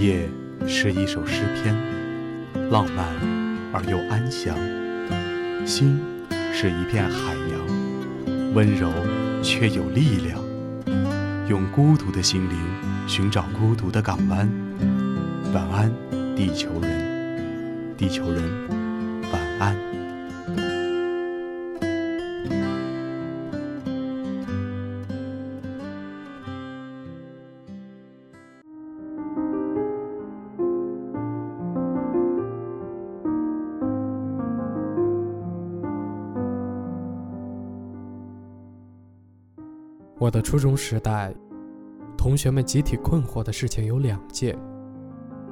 夜是一首诗篇，浪漫而又安详；心是一片海洋，温柔却有力量。用孤独的心灵寻找孤独的港湾。晚安，地球人，地球人，晚安。我的初中时代，同学们集体困惑的事情有两件：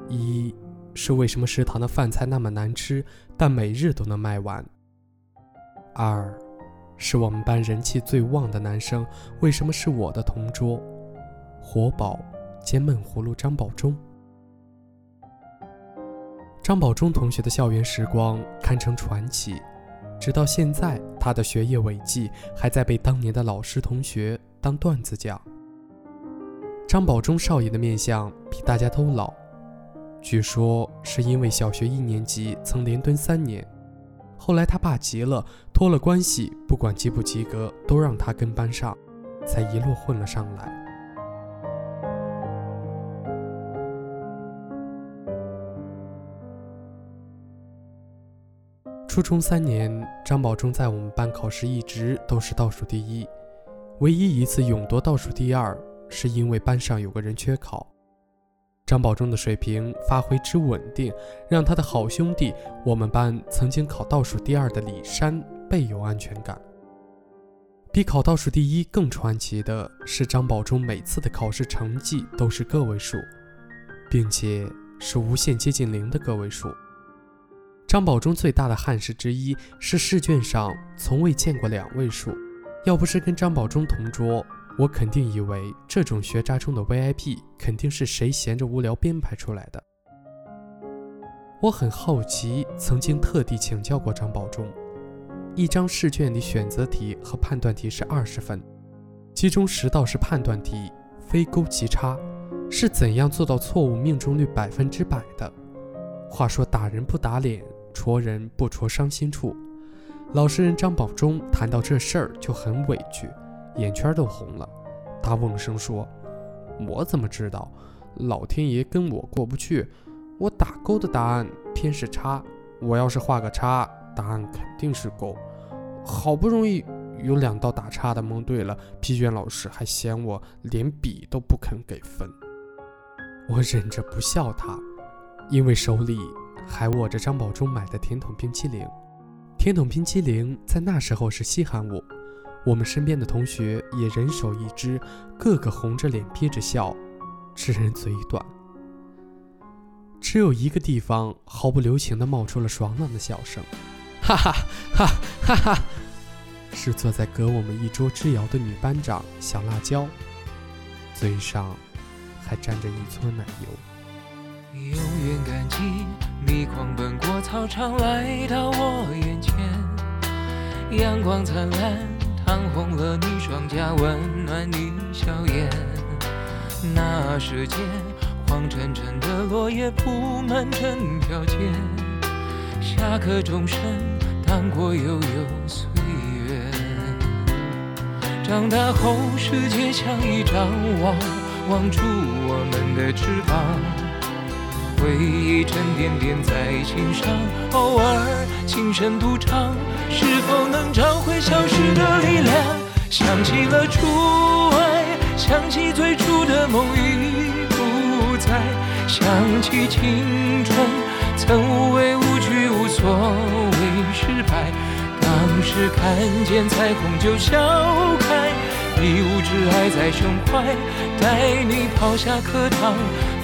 一是为什么食堂的饭菜那么难吃，但每日都能卖完；二是我们班人气最旺的男生为什么是我的同桌，活宝兼闷葫芦张宝忠。张宝忠同学的校园时光堪称传奇，直到现在，他的学业伟绩还在被当年的老师同学。当段子讲。张宝忠少爷的面相比大家都老，据说是因为小学一年级曾连蹲三年，后来他爸急了，托了关系，不管及不及格都让他跟班上，才一路混了上来。初中三年，张宝忠在我们班考试一直都是倒数第一。唯一一次勇夺倒数第二，是因为班上有个人缺考。张宝忠的水平发挥之稳定，让他的好兄弟我们班曾经考倒数第二的李山倍有安全感。比考倒数第一更传奇的是，张宝忠每次的考试成绩都是个位数，并且是无限接近零的个位数。张宝忠最大的憾事之一是试卷上从未见过两位数。要不是跟张宝忠同桌，我肯定以为这种学渣中的 VIP 肯定是谁闲着无聊编排出来的。我很好奇，曾经特地请教过张宝忠。一张试卷里选择题和判断题是二十分，其中十道是判断题，非勾即叉，是怎样做到错误命中率百分之百的？话说打人不打脸，戳人不戳伤心处。老实人张宝忠谈到这事儿就很委屈，眼圈都红了。他瓮声说：“我怎么知道？老天爷跟我过不去。我打勾的答案偏是叉，我要是画个叉，答案肯定是勾。好不容易有两道打叉的蒙对了，批卷老师还嫌我连笔都不肯给分。我忍着不笑他，因为手里还握着张宝忠买的甜筒冰淇淋。”甜筒冰淇淋在那时候是稀罕物，我们身边的同学也人手一只，个个红着脸憋着笑，吃人嘴短。只有一个地方毫不留情地冒出了爽朗的笑声，哈哈哈哈哈！是坐在隔我们一桌之遥的女班长小辣椒，嘴上还沾着一撮奶油。永远感激。你狂奔过操场，来到我眼前，阳光灿烂，烫红了你双颊，温暖你笑颜。那时间，黄澄澄的落叶铺满整条街，下课钟声荡过悠悠岁月。长大后，世界像一张网，网住我们的翅膀。回忆沉甸甸在心上，偶尔轻声独唱，是否能找回消失的力量？想起了初爱，想起最初的梦已不在，想起青春曾无畏无惧，无所谓失败。当时看见彩虹就笑开，一无挚爱在胸怀，带你跑下课堂。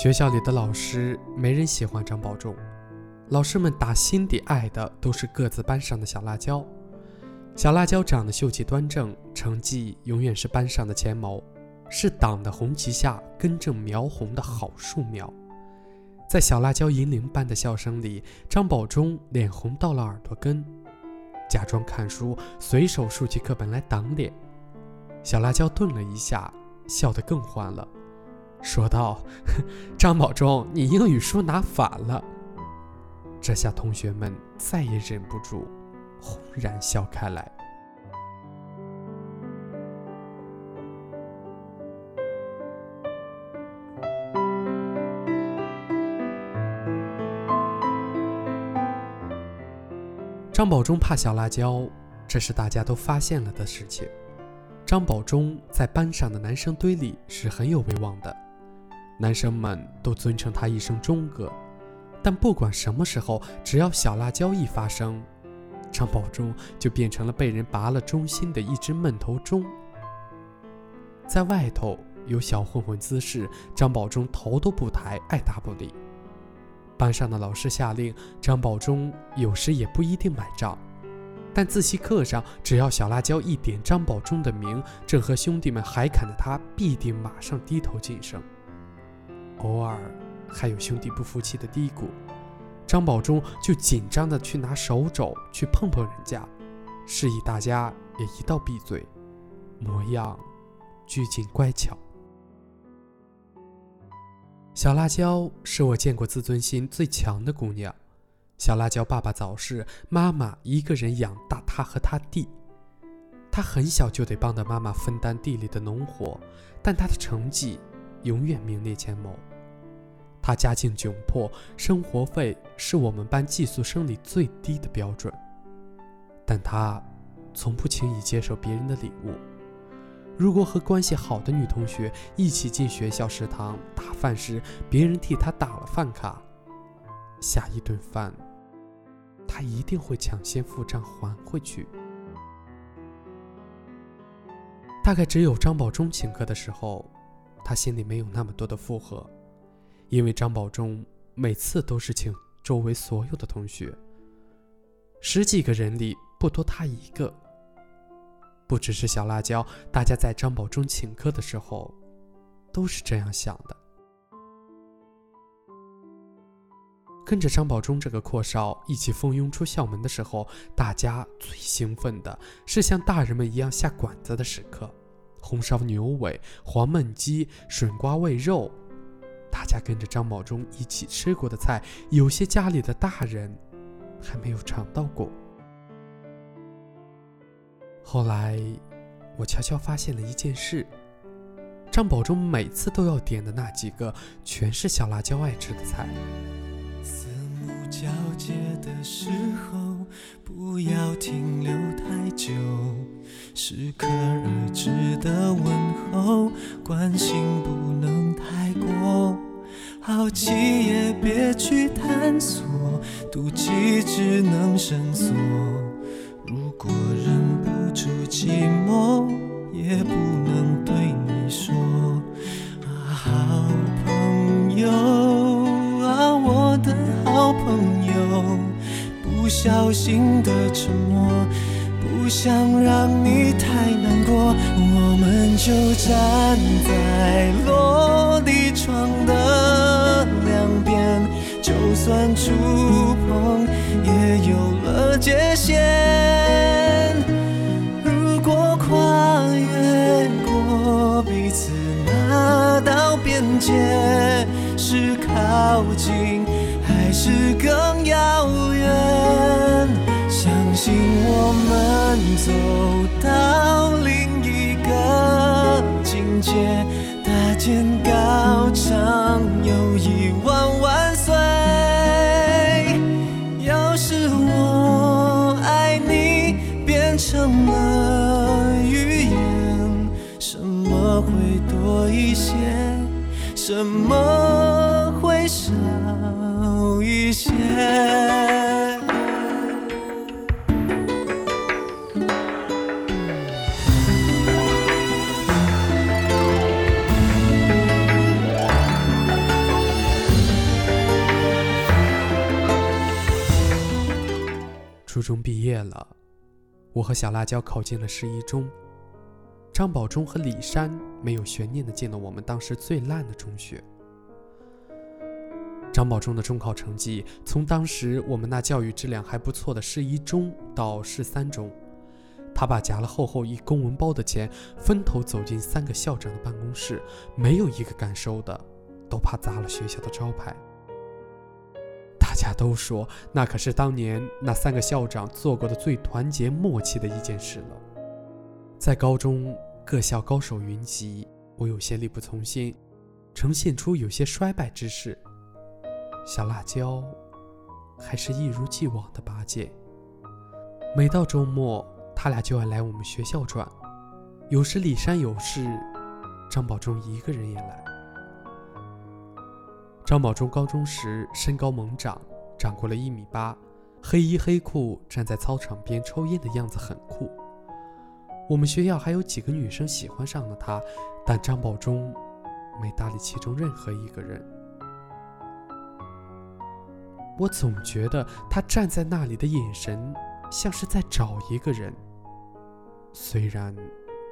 学校里的老师没人喜欢张保中，老师们打心底爱的都是各自班上的小辣椒。小辣椒长得秀气端正，成绩永远是班上的前茅，是党的红旗下根正苗红的好树苗。在小辣椒银铃般的笑声里，张保中脸红到了耳朵根，假装看书，随手竖起课本来挡脸。小辣椒顿了一下，笑得更欢了，说道：“ 张保中，你英语书拿反了。”这下同学们再也忍不住。轰然笑开来。张保中怕小辣椒，这是大家都发现了的事情。张保中在班上的男生堆里是很有威望的，男生们都尊称他一声“钟哥”。但不管什么时候，只要小辣椒一发声，张宝忠就变成了被人拔了中心的一只闷头钟。在外头有小混混滋事，张宝忠头都不抬，爱答不理。班上的老师下令，张宝忠有时也不一定买账。但自习课上，只要小辣椒一点张宝忠的名，正和兄弟们海侃的他，必定马上低头谨声。偶尔还有兄弟不服气的嘀咕。张保忠就紧张的去拿手肘去碰碰人家，示意大家也一道闭嘴，模样拘谨乖巧。小辣椒是我见过自尊心最强的姑娘。小辣椒爸爸早逝，妈妈一个人养大她和他弟。她很小就得帮着妈妈分担地里的农活，但她的成绩永远名列前茅。他家境窘迫，生活费是我们班寄宿生里最低的标准。但他从不轻易接受别人的礼物。如果和关系好的女同学一起进学校食堂打饭时，别人替他打了饭卡，下一顿饭他一定会抢先付账还回去。大概只有张保忠请客的时候，他心里没有那么多的负荷。因为张保中每次都是请周围所有的同学，十几个人里不多他一个。不只是小辣椒，大家在张保中请客的时候，都是这样想的。跟着张保中这个阔少一起蜂拥出校门的时候，大家最兴奋的是像大人们一样下馆子的时刻：红烧牛尾、黄焖鸡、笋瓜煨肉。大家跟着张保忠一起吃过的菜，有些家里的大人还没有尝到过。后来，我悄悄发现了一件事：张保忠每次都要点的那几个，全是小辣椒爱吃的菜。四目交接的时候，不要停留太久，适可而止的问候，关心不能太过。好奇也别去探索，妒忌只能深锁。如果忍不住寂寞，也不能对你说。啊，好朋友啊，我的好朋友，不小心的沉默，不想让你太难过，我们就站在落地触碰，也有了界限。如果跨越过彼此那道边界，是靠近还是更遥远？相信我们走了，我和小辣椒考进了市一中。张宝忠和李山没有悬念的进了我们当时最烂的中学。张宝忠的中考成绩从当时我们那教育质量还不错的市一中到市三中，他把夹了厚厚一公文包的钱分头走进三个校长的办公室，没有一个敢收的，都怕砸了学校的招牌。大家都说那可是当年那三个校长做过的最团结默契的一件事了。在高中各校高手云集，我有些力不从心，呈现出有些衰败之势。小辣椒还是一如既往的拔剑。每到周末，他俩就爱来我们学校转。有时李山有事，张宝忠一个人也来。张宝忠高中时身高猛长，长过了一米八，黑衣黑裤，站在操场边抽烟的样子很酷。我们学校还有几个女生喜欢上了他，但张宝忠没搭理其中任何一个人。我总觉得他站在那里的眼神像是在找一个人，虽然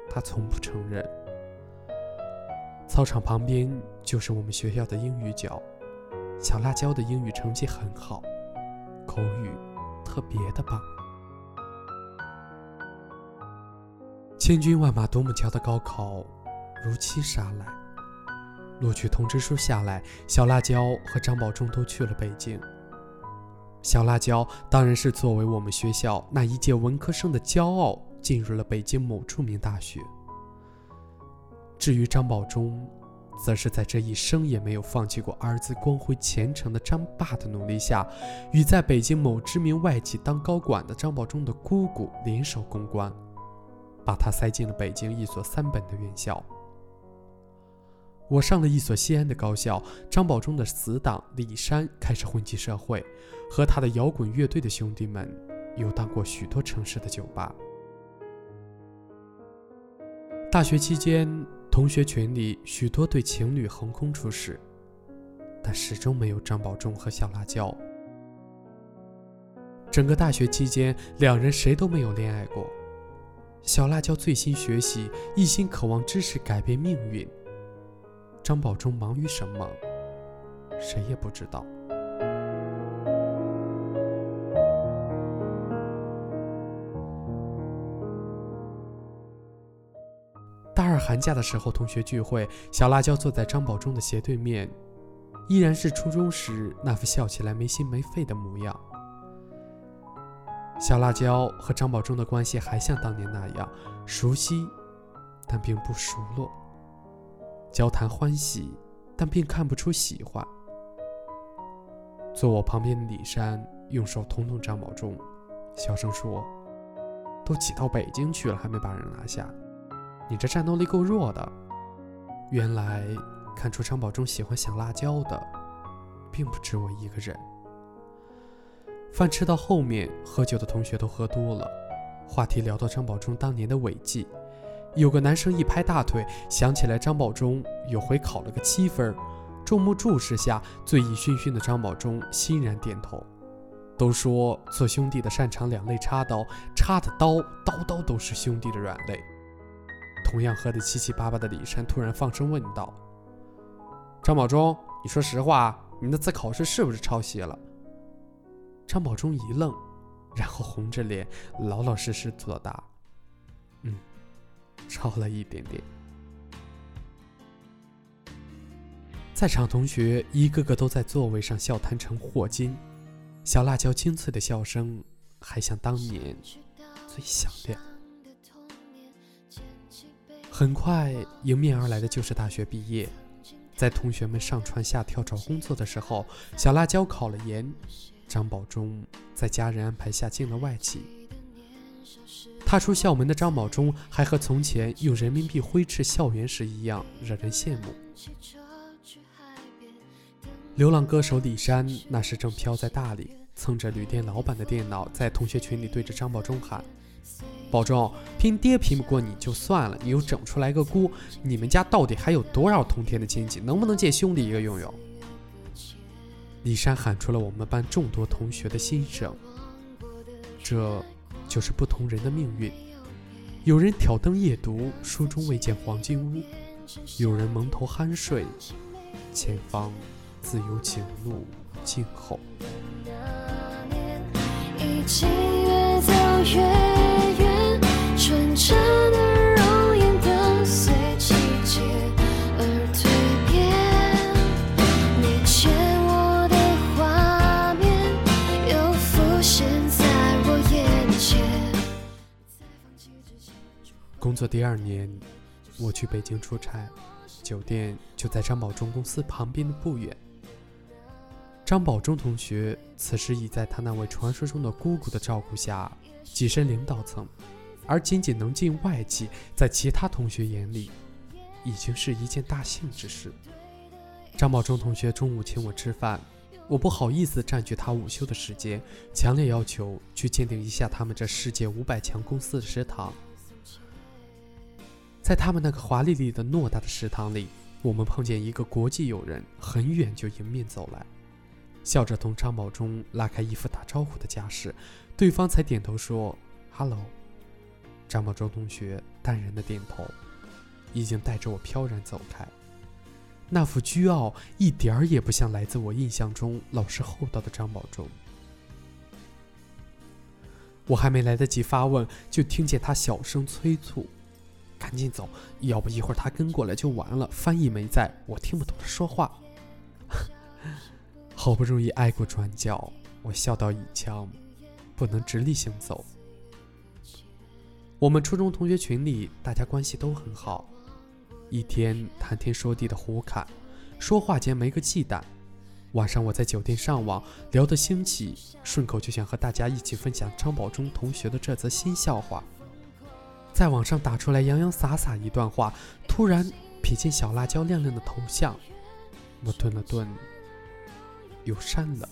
他从不承认。操场旁边就是我们学校的英语角，小辣椒的英语成绩很好，口语特别的棒。千军万马独木桥的高考如期杀来，录取通知书下来，小辣椒和张宝忠都去了北京。小辣椒当然是作为我们学校那一届文科生的骄傲，进入了北京某著名大学。至于张宝忠，则是在这一生也没有放弃过儿子光辉前程的张爸的努力下，与在北京某知名外企当高管的张宝忠的姑姑联手公关，把他塞进了北京一所三本的院校。我上了一所西安的高校，张宝忠的死党李山开始混迹社会，和他的摇滚乐队的兄弟们游荡过许多城市的酒吧。大学期间，同学群里许多对情侣横空出世，但始终没有张宝忠和小辣椒。整个大学期间，两人谁都没有恋爱过。小辣椒醉心学习，一心渴望知识改变命运。张宝忠忙于什么，谁也不知道。寒假的时候，同学聚会，小辣椒坐在张宝忠的斜对面，依然是初中时那副笑起来没心没肺的模样。小辣椒和张宝忠的关系还像当年那样熟悉，但并不熟络。交谈欢喜，但并看不出喜欢。坐我旁边的李山用手捅捅张宝忠，小声说：“都挤到北京去了，还没把人拿下，你这战斗力够弱的。”原来看出张宝忠喜欢小辣椒的，并不止我一个人。饭吃到后面，喝酒的同学都喝多了，话题聊到张宝忠当年的违纪。有个男生一拍大腿，想起来张宝忠有回考了个七分。众目注视下，醉意醺醺的张宝忠欣然点头。都说做兄弟的擅长两肋插刀，插的刀刀刀都是兄弟的软肋。同样喝得七七八八的李山突然放声问道：“张宝忠，你说实话，你那次考试是不是抄袭了？”张宝忠一愣，然后红着脸，老老实实作答：“嗯。”抄了一点点，在场同学一个个都在座位上笑谈成霍金，小辣椒清脆的笑声还像当年最响亮。很快迎面而来的就是大学毕业，在同学们上蹿下跳找工作的时候，小辣椒考了研，张宝忠在家人安排下进了外企。踏出校门的张宝忠，还和从前用人民币挥斥校园时一样，惹人羡慕。流浪歌手李山那时正飘在大理，蹭着旅店老板的电脑，在同学群里对着张宝忠喊：“保重，拼爹拼不过你就算了，你又整出来个姑，你们家到底还有多少通天的亲戚？能不能借兄弟一个用用？”李山喊出了我们班众多同学的心声。这就是不同人的命运。有人挑灯夜读，书中未见黄金屋；有人蒙头酣睡，前方自有景路静候。一起越走越工作第二年，我去北京出差，酒店就在张保忠公司旁边的不远。张保忠同学此时已在他那位传说中的姑姑的照顾下跻身领导层，而仅仅能进外企，在其他同学眼里，已经是一件大幸之事。张保忠同学中午请我吃饭，我不好意思占据他午休的时间，强烈要求去鉴定一下他们这世界五百强公司的食堂。在他们那个华丽丽的偌大的食堂里，我们碰见一个国际友人，很远就迎面走来。笑着同张保忠拉开一副打招呼的架势，对方才点头说 “hello”。张保忠同学淡然的点头，已经带着我飘然走开。那副倨傲一点儿也不像来自我印象中老实厚道的张保忠。我还没来得及发问，就听见他小声催促：“赶紧走，要不一会儿他跟过来就完了。翻译没在，我听不懂他说话。”好不容易挨过转角，我笑到一枪，不能直立行走。我们初中同学群里，大家关系都很好，一天谈天说地的胡侃，说话间没个忌惮。晚上我在酒店上网，聊得兴起，顺口就想和大家一起分享张保忠同学的这则新笑话。在网上打出来洋洋洒洒一段话，突然瞥见小辣椒亮亮的头像，我顿了顿。又删了。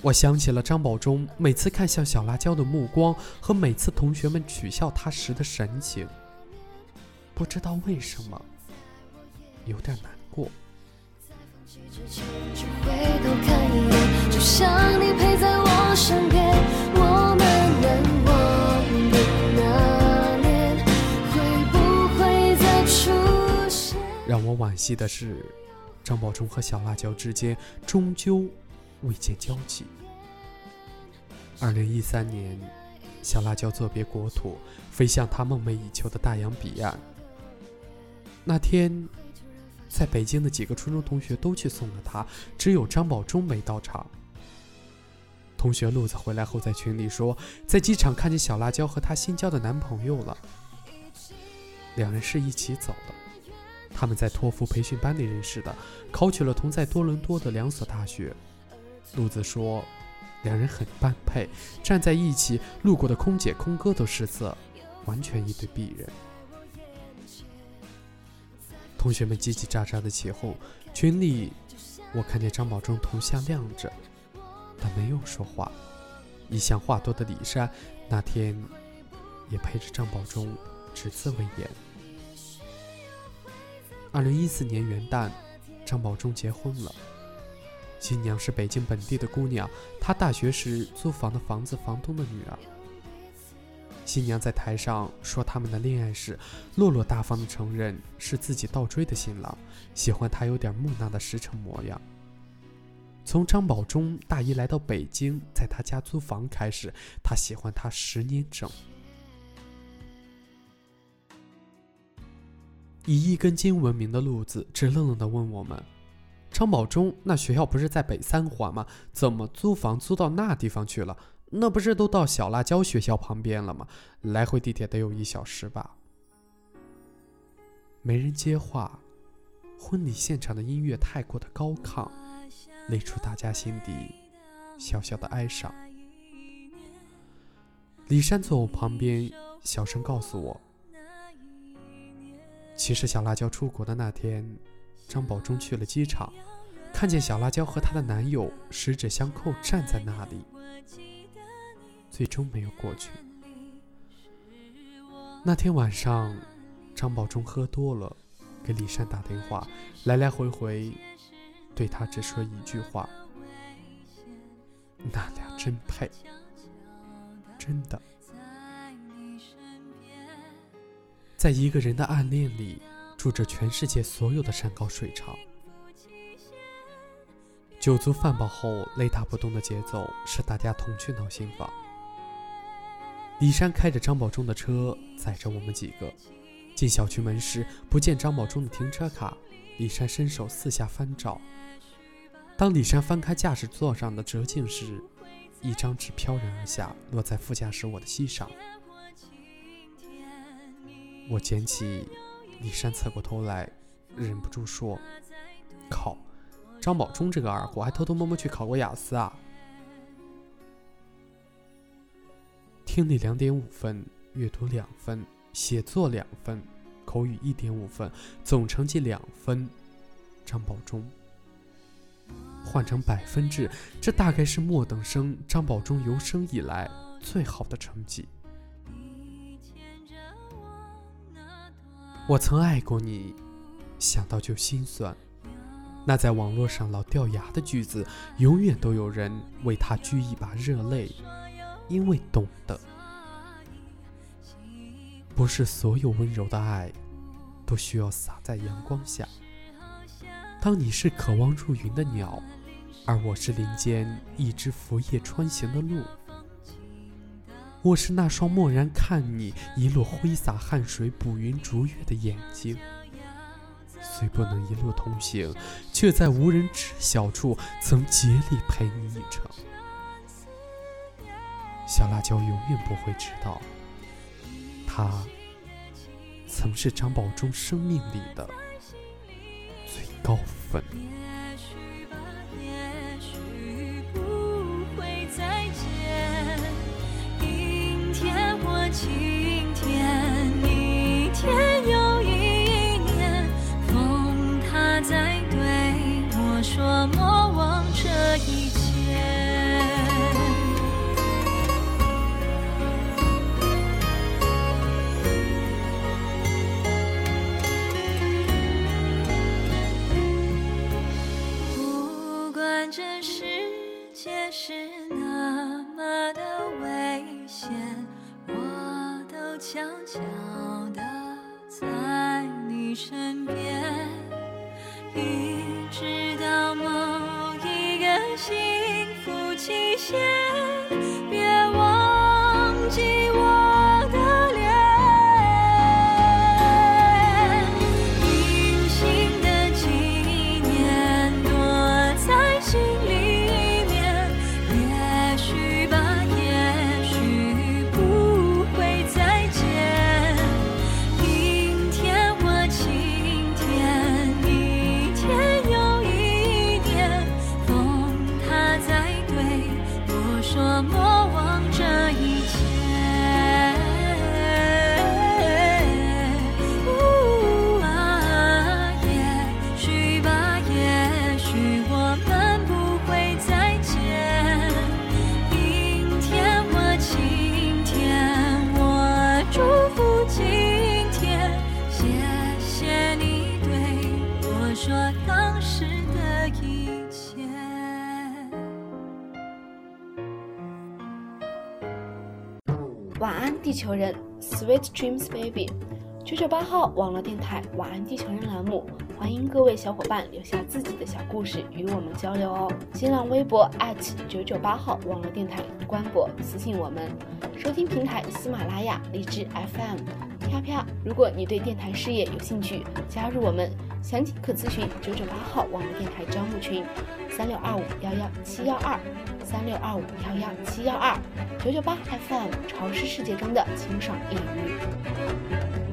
我想起了张保忠每次看向小辣椒的目光，和每次同学们取笑他时的神情。不知道为什么，有点难过。惜的是，张宝忠和小辣椒之间终究。未见交集。二零一三年，小辣椒作别国土，飞向他梦寐以求的大洋彼岸。那天，在北京的几个初中同学都去送了他，只有张宝忠没到场。同学路子回来后，在群里说，在机场看见小辣椒和她新交的男朋友了。两人是一起走的，他们在托福培训班里认识的，考取了同在多伦多的两所大学。路子说，两人很般配，站在一起，路过的空姐、空哥都失色，完全一对璧人。同学们叽叽喳喳的起哄，群里我看见张保忠头像亮着，但没有说话。一向话多的李珊那天也陪着张保忠，只字未言。二零一四年元旦，张保忠结婚了。新娘是北京本地的姑娘，她大学时租房的房子房东的女儿。新娘在台上说他们的恋爱史，落落大方的承认是自己倒追的新郎，喜欢他有点木讷的实诚模样。从张保忠大一来到北京，在他家租房开始，他喜欢他十年整。以一根筋闻名的路子，直愣愣地问我们。张保忠那学校不是在北三环吗？怎么租房租到那地方去了？那不是都到小辣椒学校旁边了吗？来回地铁得有一小时吧。没人接话，婚礼现场的音乐太过的高亢，累出大家心底小小的哀伤。李珊坐我旁边，小声告诉我，其实小辣椒出国的那天。张保忠去了机场，看见小辣椒和她的男友十指相扣站在那里，最终没有过去。那天晚上，张保忠喝多了，给李珊打电话，来来回回，对她只说一句话：“那俩真配，真的。在一个人的暗恋里，住着全世界所有的山高水长。酒足饭饱后，雷打不动的节奏是大家同去闹新房。李山开着张宝忠的车，载着我们几个进小区门时，不见张宝忠的停车卡。李山伸手四下翻找，当李山翻开驾驶座上的折镜时，一张纸飘然而下，落在副驾驶我的膝上。我捡起，李山侧过头来，忍不住说：“靠，张宝忠这个二货还偷偷摸摸去考过雅思啊！”听力两点五分，阅读两分，写作两分。口语一点五分，总成绩两分。张宝忠换成百分制，这大概是末等生张宝忠有生以来最好的成绩。我曾爱过你，想到就心酸。那在网络上老掉牙的句子，永远都有人为他掬一把热泪，因为懂得。不是所有温柔的爱，都需要洒在阳光下。当你是渴望入云的鸟，而我是林间一只拂叶穿行的鹿。我是那双漠然看你一路挥洒汗水捕云逐月的眼睛。虽不能一路同行，却在无人知晓处曾竭力陪你一程。小辣椒永远不会知道。他曾是张宝忠生命里的最高分。起。说当时的一切。晚安，地球人，Sweet Dreams Baby，九九八号网络电台晚安地球人栏目，欢迎各位小伙伴留下自己的小故事与我们交流哦。新浪微博九九八号网络电台官博私信我们，收听平台喜马拉雅、荔枝 FM。飘飘，如果你对电台事业有兴趣，加入我们，详情可咨询九九八号网络电台招募群，三六二五幺幺七幺二，三六二五幺幺七幺二，九九八 FM 潮湿世界中的清爽一隅。